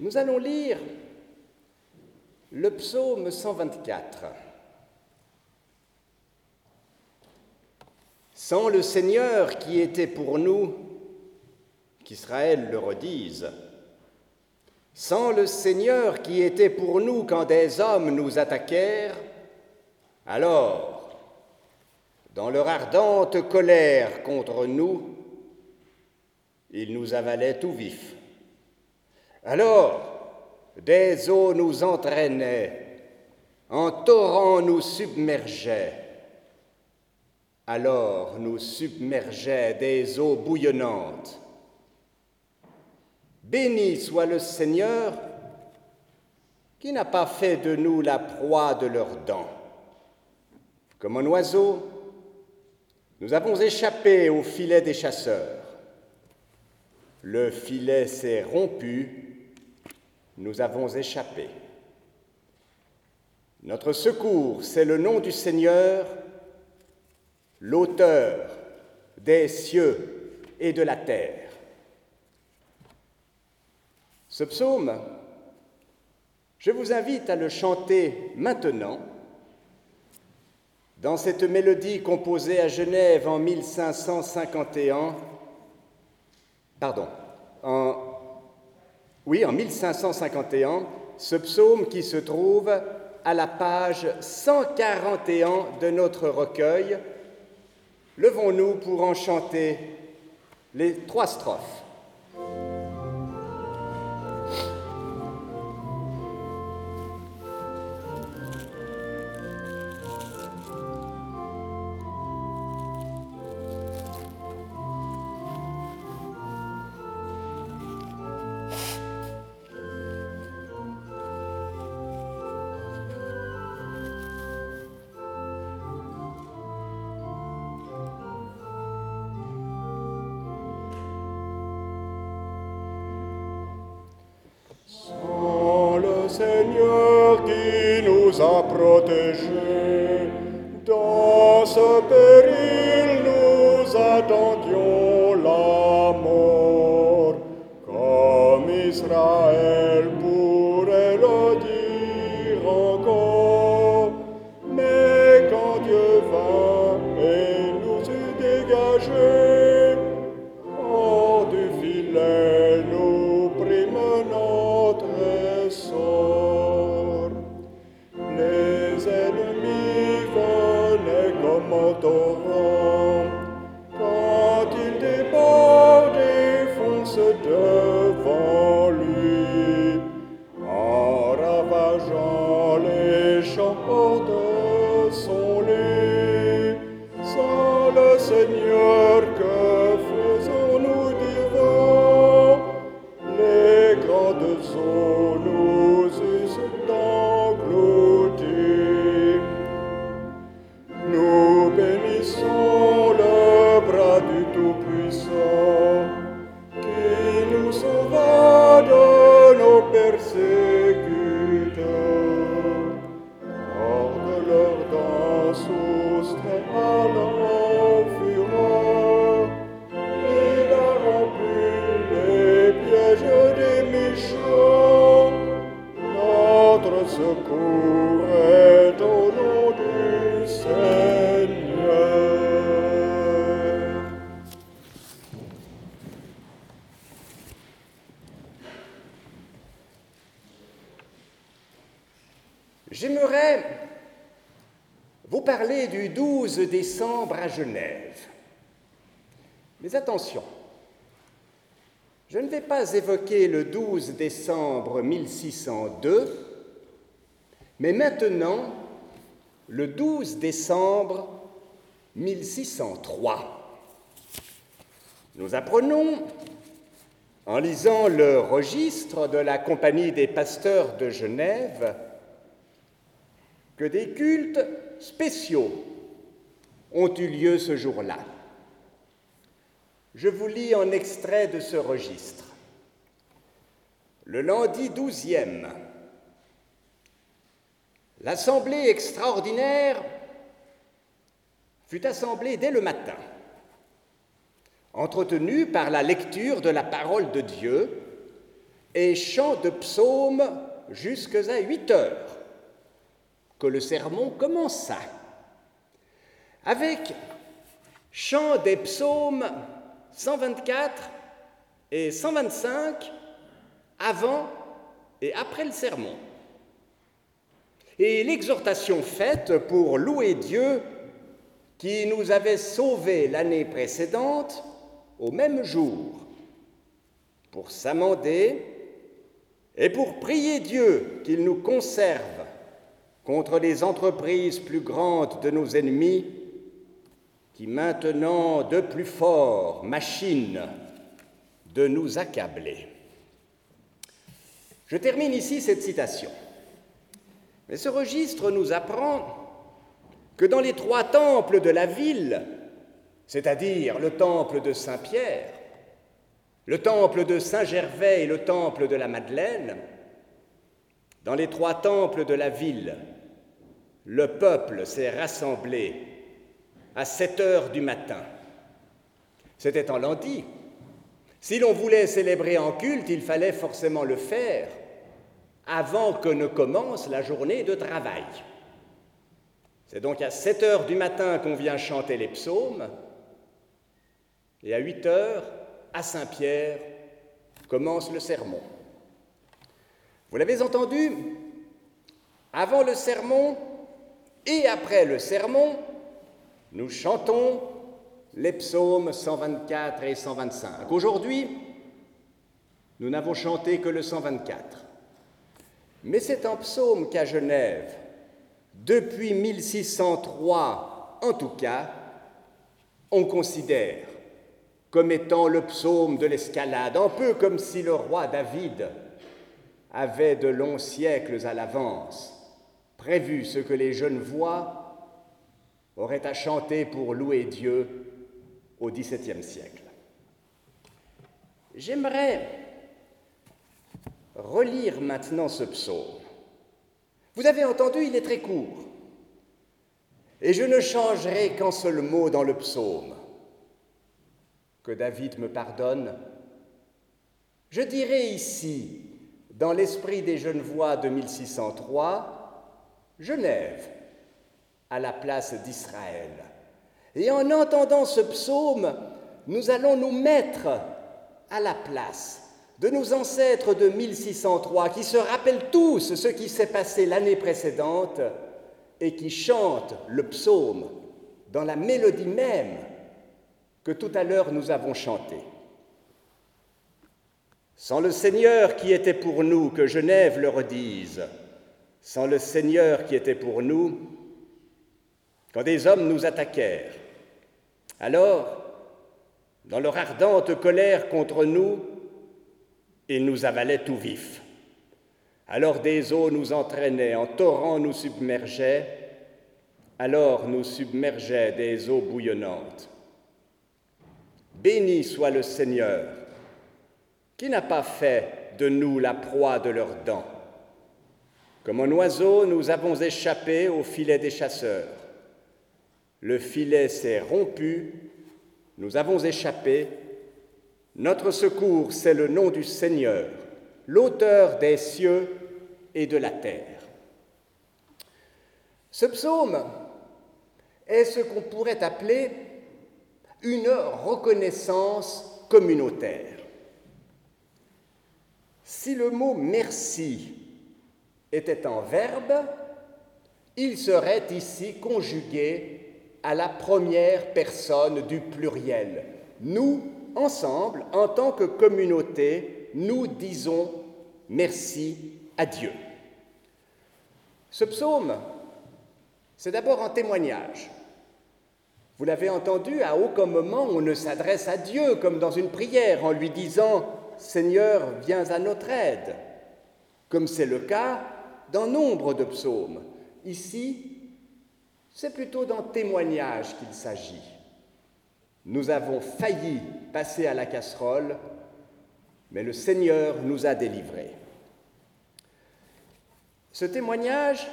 Nous allons lire le psaume 124. Sans le Seigneur qui était pour nous, qu'Israël le redise, sans le Seigneur qui était pour nous quand des hommes nous attaquèrent, alors, dans leur ardente colère contre nous, ils nous avalaient tout vifs. Alors, des eaux nous entraînaient, en torrents nous submergeaient alors nous submergeaient des eaux bouillonnantes. Béni soit le Seigneur qui n'a pas fait de nous la proie de leurs dents. Comme un oiseau, nous avons échappé au filet des chasseurs. Le filet s'est rompu, nous avons échappé. Notre secours, c'est le nom du Seigneur l'auteur des cieux et de la terre. Ce psaume, je vous invite à le chanter maintenant dans cette mélodie composée à Genève en 1551, pardon, en, oui, en 1551, ce psaume qui se trouve à la page 141 de notre recueil, Levons-nous pour en chanter les trois strophes. moto décembre à Genève. Mais attention, je ne vais pas évoquer le 12 décembre 1602, mais maintenant le 12 décembre 1603. Nous apprenons, en lisant le registre de la Compagnie des pasteurs de Genève, que des cultes spéciaux ont eu lieu ce jour-là. Je vous lis en extrait de ce registre. Le lundi douzième, l'Assemblée extraordinaire fut assemblée dès le matin, entretenue par la lecture de la parole de Dieu et chant de psaumes jusqu'à 8 heures, que le sermon commença, avec chant des psaumes 124 et 125 avant et après le sermon. Et l'exhortation faite pour louer Dieu qui nous avait sauvés l'année précédente au même jour, pour s'amender et pour prier Dieu qu'il nous conserve contre les entreprises plus grandes de nos ennemis qui maintenant de plus fort machinent de nous accabler. Je termine ici cette citation. Mais ce registre nous apprend que dans les trois temples de la ville, c'est-à-dire le temple de Saint-Pierre, le temple de Saint-Gervais et le temple de la Madeleine, dans les trois temples de la ville, le peuple s'est rassemblé à 7 heures du matin. C'était en lundi. Si l'on voulait célébrer en culte, il fallait forcément le faire avant que ne commence la journée de travail. C'est donc à 7 heures du matin qu'on vient chanter les psaumes, et à 8 heures, à Saint-Pierre, commence le sermon. Vous l'avez entendu, avant le sermon et après le sermon, nous chantons les psaumes 124 et 125. Aujourd'hui, nous n'avons chanté que le 124. Mais c'est un psaume qu'à Genève, depuis 1603 en tout cas, on considère comme étant le psaume de l'escalade, un peu comme si le roi David avait de longs siècles à l'avance prévu ce que les jeunes voix auraient à chanter pour louer Dieu au XVIIe siècle. J'aimerais relire maintenant ce psaume. Vous avez entendu, il est très court. Et je ne changerai qu'un seul mot dans le psaume. Que David me pardonne. Je dirai ici, dans l'esprit des jeunes voix de 1603, Genève, à la place d'Israël. Et en entendant ce psaume, nous allons nous mettre à la place de nos ancêtres de 1603 qui se rappellent tous ce qui s'est passé l'année précédente et qui chantent le psaume dans la mélodie même que tout à l'heure nous avons chanté. Sans le Seigneur qui était pour nous, que Genève le redise, sans le Seigneur qui était pour nous, quand des hommes nous attaquèrent, alors, dans leur ardente colère contre nous, ils nous avalaient tout vifs. Alors des eaux nous entraînaient, en torrents nous submergeaient, alors nous submergeaient des eaux bouillonnantes. Béni soit le Seigneur, qui n'a pas fait de nous la proie de leurs dents. Comme un oiseau, nous avons échappé au filet des chasseurs. Le filet s'est rompu, nous avons échappé. Notre secours, c'est le nom du Seigneur, l'auteur des cieux et de la terre. Ce psaume est ce qu'on pourrait appeler une reconnaissance communautaire. Si le mot merci était en verbe, il serait ici conjugué à la première personne du pluriel. Nous, ensemble, en tant que communauté, nous disons merci à Dieu. Ce psaume, c'est d'abord un témoignage. Vous l'avez entendu, à aucun moment on ne s'adresse à Dieu comme dans une prière en lui disant Seigneur, viens à notre aide, comme c'est le cas dans nombre de psaumes. Ici, c'est plutôt d'un témoignage qu'il s'agit. Nous avons failli passer à la casserole, mais le Seigneur nous a délivrés. Ce témoignage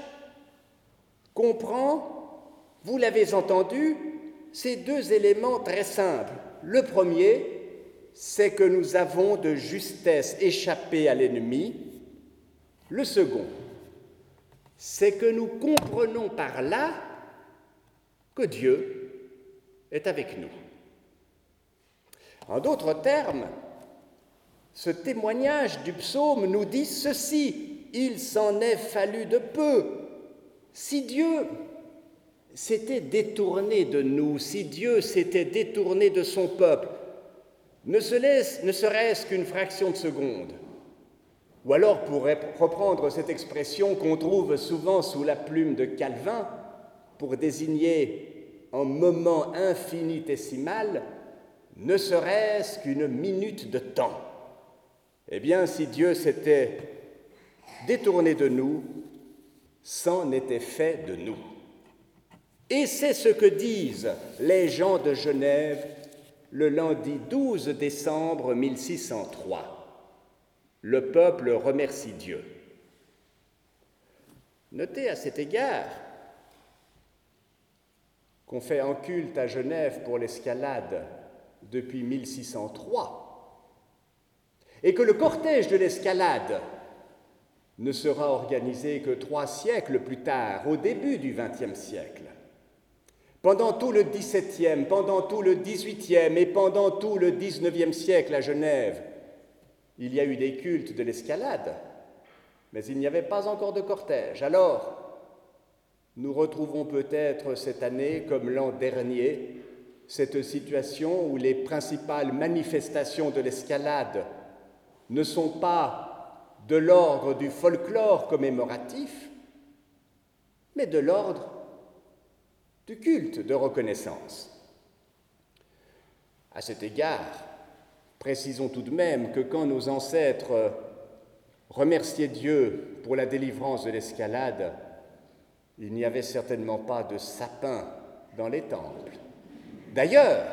comprend, vous l'avez entendu, ces deux éléments très simples. Le premier, c'est que nous avons de justesse échappé à l'ennemi. Le second, c'est que nous comprenons par là que Dieu est avec nous. En d'autres termes, ce témoignage du psaume nous dit ceci, il s'en est fallu de peu. Si Dieu s'était détourné de nous, si Dieu s'était détourné de son peuple, ne, serait-ce qu'une fraction de seconde, ou alors pour reprendre cette expression qu'on trouve souvent sous la plume de Calvin pour désigner un moment infinitésimal, ne serait-ce qu'une minute de temps. Eh bien, si Dieu s'était détourné de nous, c'en était fait de nous. Et c'est ce que disent les gens de Genève le lundi 12 décembre 1603. Le peuple remercie Dieu. Notez à cet égard qu'on fait un culte à Genève pour l'escalade depuis 1603 et que le cortège de l'escalade ne sera organisé que trois siècles plus tard, au début du XXe siècle. Pendant tout le XVIIe, pendant tout le XVIIIe et pendant tout le XIXe siècle à Genève, il y a eu des cultes de l'escalade, mais il n'y avait pas encore de cortège. Alors, nous retrouvons peut-être cette année, comme l'an dernier, cette situation où les principales manifestations de l'escalade ne sont pas de l'ordre du folklore commémoratif, mais de l'ordre du culte de reconnaissance. À cet égard, Précisons tout de même que quand nos ancêtres remerciaient Dieu pour la délivrance de l'escalade, il n'y avait certainement pas de sapin dans les temples. D'ailleurs,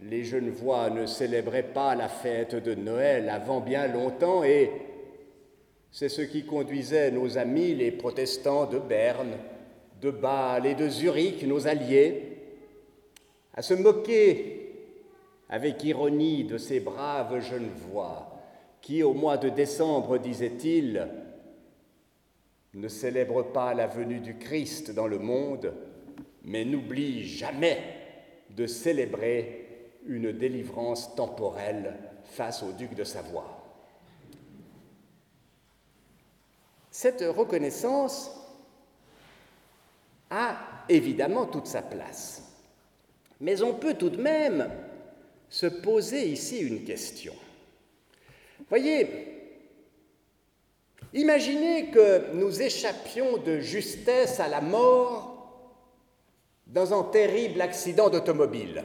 les Genevois ne célébraient pas la fête de Noël avant bien longtemps et c'est ce qui conduisait nos amis les protestants de Berne, de Bâle et de Zurich, nos alliés, à se moquer avec ironie de ces braves jeunes voix qui, au mois de décembre, disait-il, ne célèbrent pas la venue du Christ dans le monde, mais n'oublient jamais de célébrer une délivrance temporelle face au duc de Savoie. Cette reconnaissance a évidemment toute sa place, mais on peut tout de même se poser ici une question. Voyez, imaginez que nous échappions de justesse à la mort dans un terrible accident d'automobile.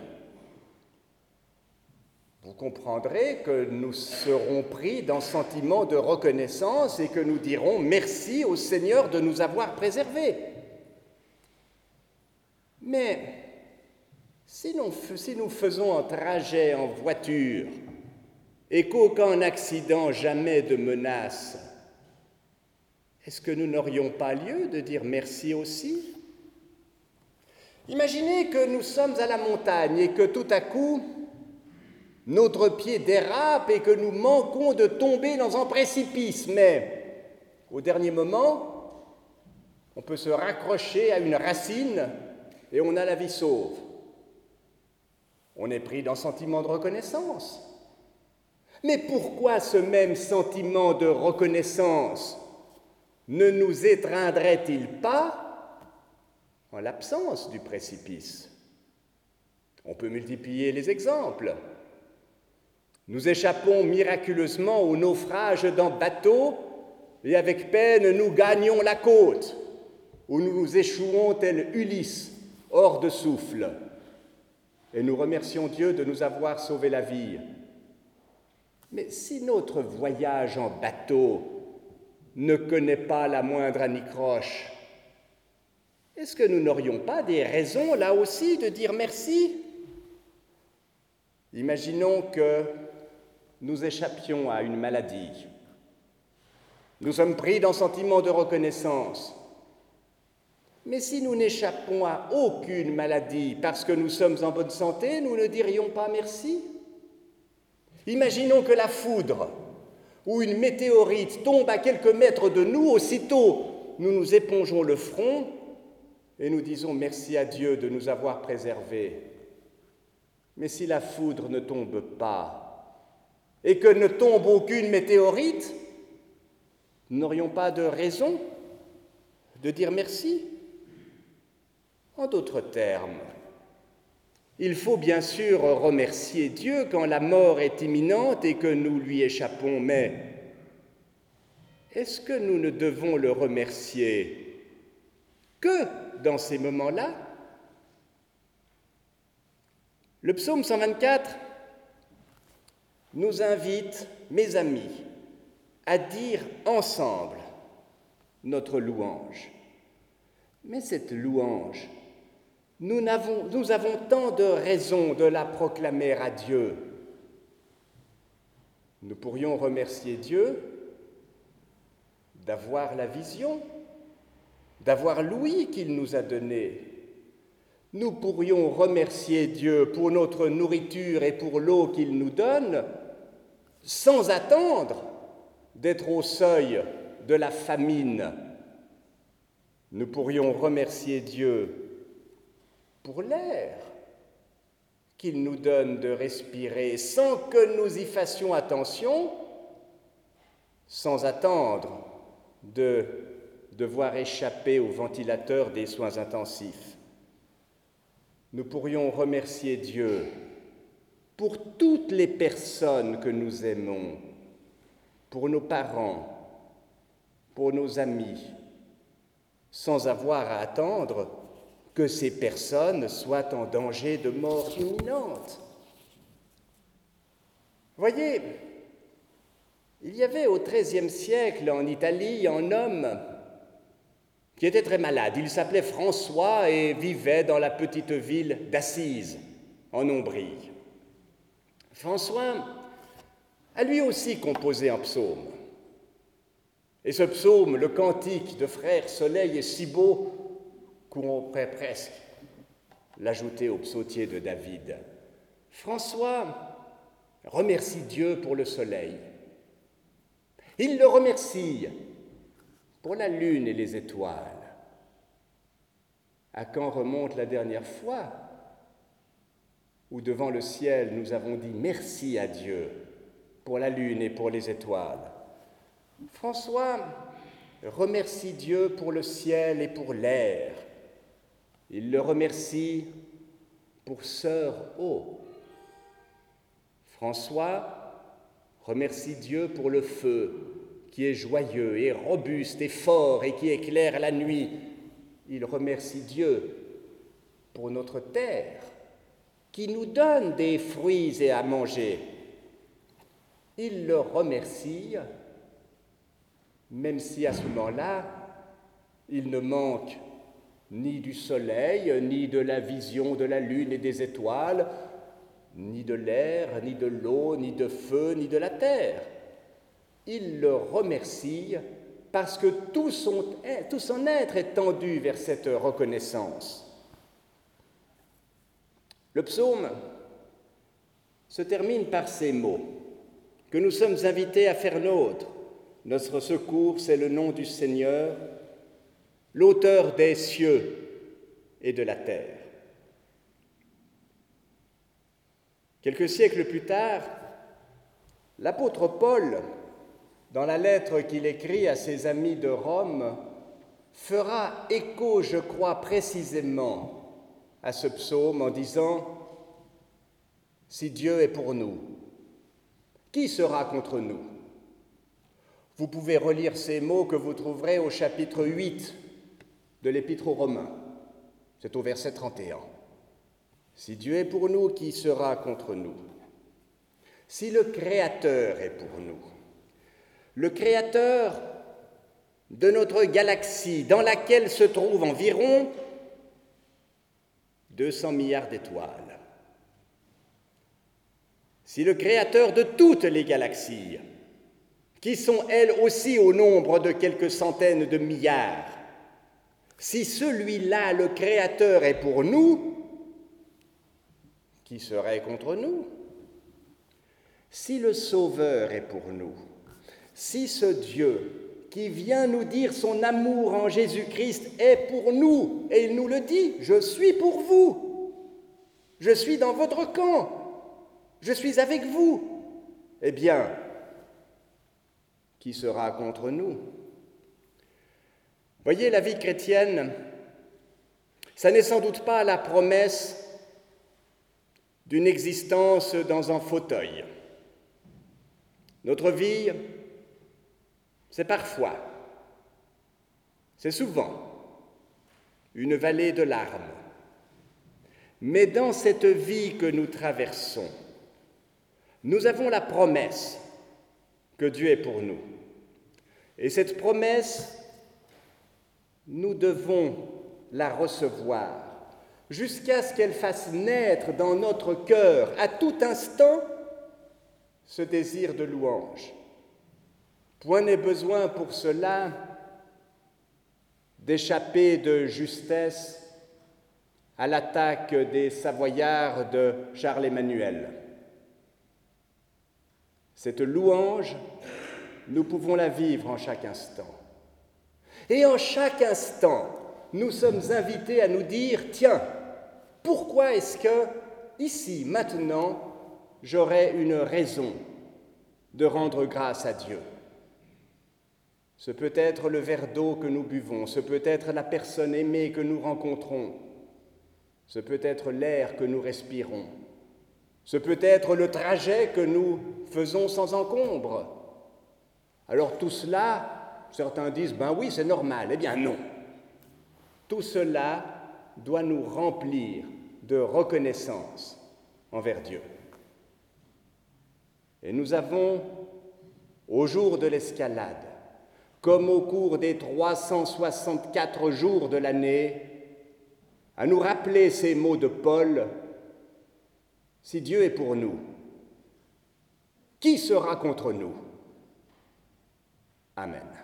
Vous comprendrez que nous serons pris d'un sentiment de reconnaissance et que nous dirons merci au Seigneur de nous avoir préservés. Mais si nous, faisons un trajet en voiture et qu'aucun accident, jamais de menace, est-ce que nous n'aurions pas lieu de dire merci aussi Imaginez que nous sommes à la montagne et que tout à coup, notre pied dérape et que nous manquons de tomber dans un précipice, mais au dernier moment, on peut se raccrocher à une racine et on a la vie sauve. On est pris d'un sentiment de reconnaissance. Mais pourquoi ce même sentiment de reconnaissance ne nous étreindrait-il pas en l'absence du précipice? On peut multiplier les exemples. Nous échappons miraculeusement au naufrage d'un bateau et avec peine nous gagnons la côte, où nous échouons tel Ulysse, hors de souffle et nous remercions Dieu de nous avoir sauvé la vie. Mais si notre voyage en bateau ne connaît pas la moindre anicroche, est-ce que nous n'aurions pas des raisons là aussi de dire merci? Imaginons que nous échappions à une maladie. Nous sommes pris d'un sentiment de reconnaissance. Mais si nous n'échappons à aucune maladie parce que nous sommes en bonne santé, nous ne dirions pas merci? Imaginons que la foudre ou une météorite tombe à quelques mètres de nous, aussitôt nous nous épongeons le front et nous disons merci à Dieu de nous avoir préservés. Mais si la foudre ne tombe pas et que ne tombe aucune météorite, n'aurions pas de raison de dire merci. En d'autres termes, il faut bien sûr remercier Dieu quand la mort est imminente et que nous lui échappons, mais est-ce que nous ne devons le remercier que dans ces moments-là? Le psaume 124 nous invite, mes amis, à dire ensemble notre louange. Mais cette louange, nous avons, tant de raisons de la proclamer à Dieu. Nous pourrions remercier Dieu d'avoir la vision, d'avoir l'ouïe qu'il nous a donnée. Nous pourrions remercier Dieu pour notre nourriture et pour l'eau qu'il nous donne, sans attendre d'être au seuil de la famine. Nous pourrions remercier Dieu pour l'air qu'il nous donne de respirer sans que nous y fassions attention, sans attendre de devoir échapper au ventilateur des soins intensifs. Nous pourrions remercier Dieu pour toutes les personnes que nous aimons, pour nos parents, pour nos amis, sans avoir à attendre que ces personnes soient en danger de mort imminente. Voyez, il y avait au XIIIe siècle en Italie un homme qui était très malade. Il s'appelait François et vivait dans la petite ville d'Assise, en Ombrie. François a lui aussi composé un psaume. Et ce psaume, le cantique de Frère Soleil, est si beau pourrait presque l'ajouter au psautier de David. François remercie Dieu pour le soleil. Il le remercie pour la lune et les étoiles. À quand remonte la dernière fois où devant le ciel nous avons dit merci à Dieu pour la lune et pour les étoiles? François remercie Dieu pour le ciel et pour l'air. Il le remercie pour Sœur Eau. François remercie Dieu pour le feu qui est joyeux et robuste et fort et qui éclaire la nuit. Il remercie Dieu pour notre terre qui nous donne des fruits et à manger. Il le remercie, même si à ce moment-là, il ne manque ni du soleil, ni de la vision de la lune et des étoiles, ni de l'air, ni de l'eau, ni de feu, ni de la terre. Il le remercie parce que tout son, être est tendu vers cette reconnaissance. Le psaume se termine par ces mots que nous sommes invités à faire nôtre. Notre secours, c'est le nom du Seigneur, l'auteur des cieux et de la terre. Quelques siècles plus tard, l'apôtre Paul, dans la lettre qu'il écrit à ses amis de Rome, fera écho, je crois précisément, à ce psaume en disant, Si Dieu est pour nous, qui sera contre nous? Vous pouvez relire ces mots que vous trouverez au chapitre 8 de l'Épître aux Romains. C'est au verset 31. Si Dieu est pour nous, qui sera contre nous? Si le Créateur est pour nous, le Créateur de notre galaxie dans laquelle se trouvent environ 200 milliards d'étoiles. Si le créateur de toutes les galaxies, qui sont elles aussi au nombre de quelques centaines de milliards, si celui-là, le créateur, est pour nous, qui serait contre nous? Si le Sauveur est pour nous, si ce Dieu qui vient nous dire son amour en Jésus-Christ est pour nous, et il nous le dit, je suis pour vous, je suis dans votre camp, je suis avec vous, eh bien, qui sera contre nous? Voyez, la vie chrétienne, ça n'est sans doute pas la promesse d'une existence dans un fauteuil. Notre vie, c'est parfois, c'est souvent une vallée de larmes. Mais dans cette vie que nous traversons, nous avons la promesse que Dieu est pour nous. Et cette promesse, nous devons la recevoir jusqu'à ce qu'elle fasse naître dans notre cœur à tout instant ce désir de louange. Point n'est besoin pour cela d'échapper de justesse à l'attaque des Savoyards de Charles Emmanuel. Cette louange, nous pouvons la vivre en chaque instant. Et en chaque instant, nous sommes invités à nous dire, tiens, pourquoi est-ce que, ici, maintenant, j'aurais une raison de rendre grâce à Dieu? Ce peut être le verre d'eau que nous buvons, ce peut être la personne aimée que nous rencontrons, ce peut être l'air que nous respirons, ce peut être le trajet que nous faisons sans encombre. Alors tout cela, certains disent, ben oui, c'est normal. Eh bien non. Tout cela doit nous remplir de reconnaissance envers Dieu. Et nous avons, au jour de l'escalade, comme au cours des 364 jours de l'année, à nous rappeler ces mots de Paul, si Dieu est pour nous, qui sera contre nous? Amen.